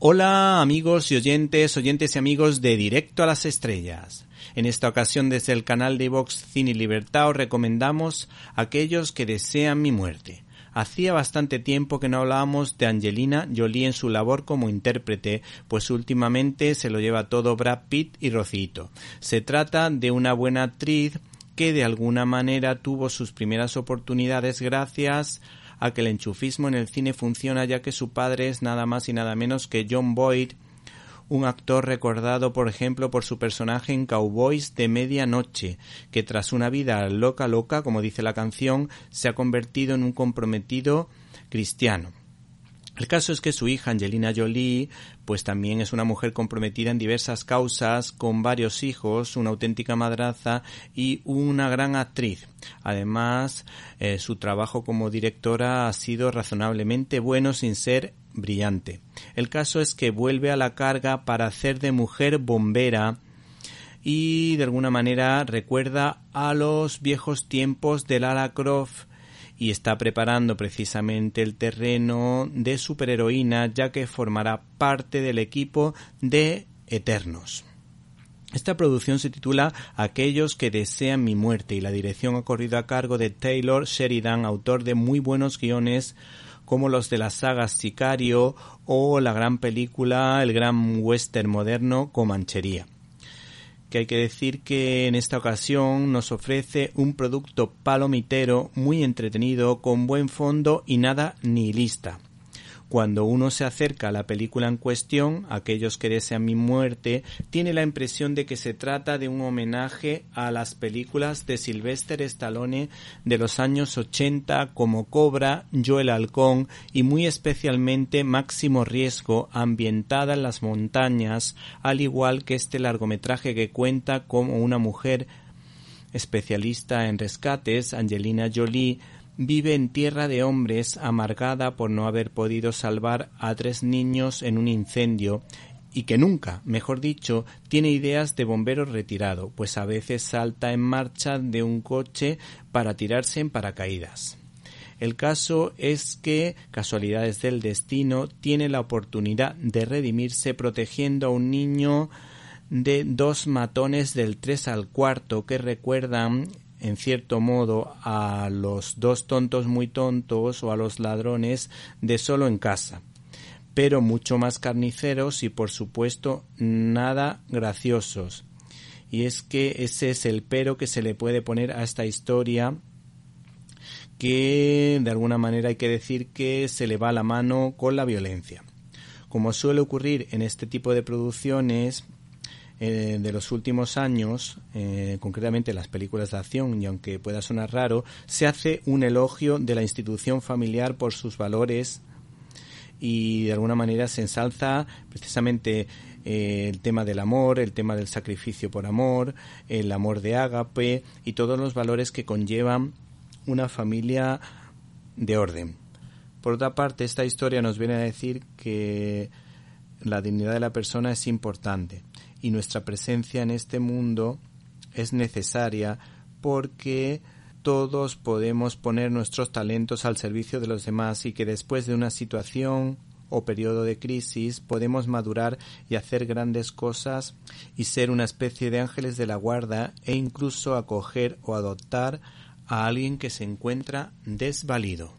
Hola amigos y oyentes, oyentes y amigos de Directo a las Estrellas. En esta ocasión desde el canal de Vox Cine y Libertad os recomendamos aquellos que desean mi muerte. Hacía bastante tiempo que no hablábamos de Angelina Jolie en su labor como intérprete, pues últimamente se lo lleva todo Brad Pitt y Rocito. Se trata de una buena actriz que de alguna manera tuvo sus primeras oportunidades gracias a que el enchufismo en el cine funciona ya que su padre es nada más y nada menos que John Boyd, un actor recordado por ejemplo por su personaje en Cowboys de Medianoche, que tras una vida loca loca, como dice la canción, se ha convertido en un comprometido cristiano. El caso es que su hija Angelina Jolie, pues también es una mujer comprometida en diversas causas, con varios hijos, una auténtica madraza y una gran actriz. Además, eh, su trabajo como directora ha sido razonablemente bueno sin ser brillante. El caso es que vuelve a la carga para hacer de mujer bombera y de alguna manera recuerda a los viejos tiempos de Lara Croft y está preparando precisamente el terreno de superheroína ya que formará parte del equipo de Eternos. Esta producción se titula Aquellos que desean mi muerte y la dirección ha corrido a cargo de Taylor Sheridan, autor de muy buenos guiones como los de las sagas Sicario o la gran película El gran western moderno Comanchería que hay que decir que en esta ocasión nos ofrece un producto palomitero muy entretenido con buen fondo y nada nihilista. Cuando uno se acerca a la película en cuestión, aquellos que desean mi muerte, tiene la impresión de que se trata de un homenaje a las películas de Sylvester Stallone de los años 80 como Cobra, Yo el Halcón y muy especialmente Máximo Riesgo ambientada en las montañas, al igual que este largometraje que cuenta como una mujer especialista en rescates, Angelina Jolie, vive en tierra de hombres amargada por no haber podido salvar a tres niños en un incendio y que nunca, mejor dicho, tiene ideas de bombero retirado, pues a veces salta en marcha de un coche para tirarse en paracaídas. El caso es que, casualidades del destino, tiene la oportunidad de redimirse protegiendo a un niño de dos matones del tres al cuarto que recuerdan en cierto modo a los dos tontos muy tontos o a los ladrones de solo en casa, pero mucho más carniceros y por supuesto nada graciosos. Y es que ese es el pero que se le puede poner a esta historia que de alguna manera hay que decir que se le va la mano con la violencia. Como suele ocurrir en este tipo de producciones, eh, de los últimos años, eh, concretamente las películas de acción, y aunque pueda sonar raro, se hace un elogio de la institución familiar por sus valores y de alguna manera se ensalza precisamente eh, el tema del amor, el tema del sacrificio por amor, el amor de ágape y todos los valores que conllevan una familia de orden. Por otra parte, esta historia nos viene a decir que la dignidad de la persona es importante y nuestra presencia en este mundo es necesaria porque todos podemos poner nuestros talentos al servicio de los demás y que después de una situación o periodo de crisis podemos madurar y hacer grandes cosas y ser una especie de ángeles de la guarda e incluso acoger o adoptar a alguien que se encuentra desvalido.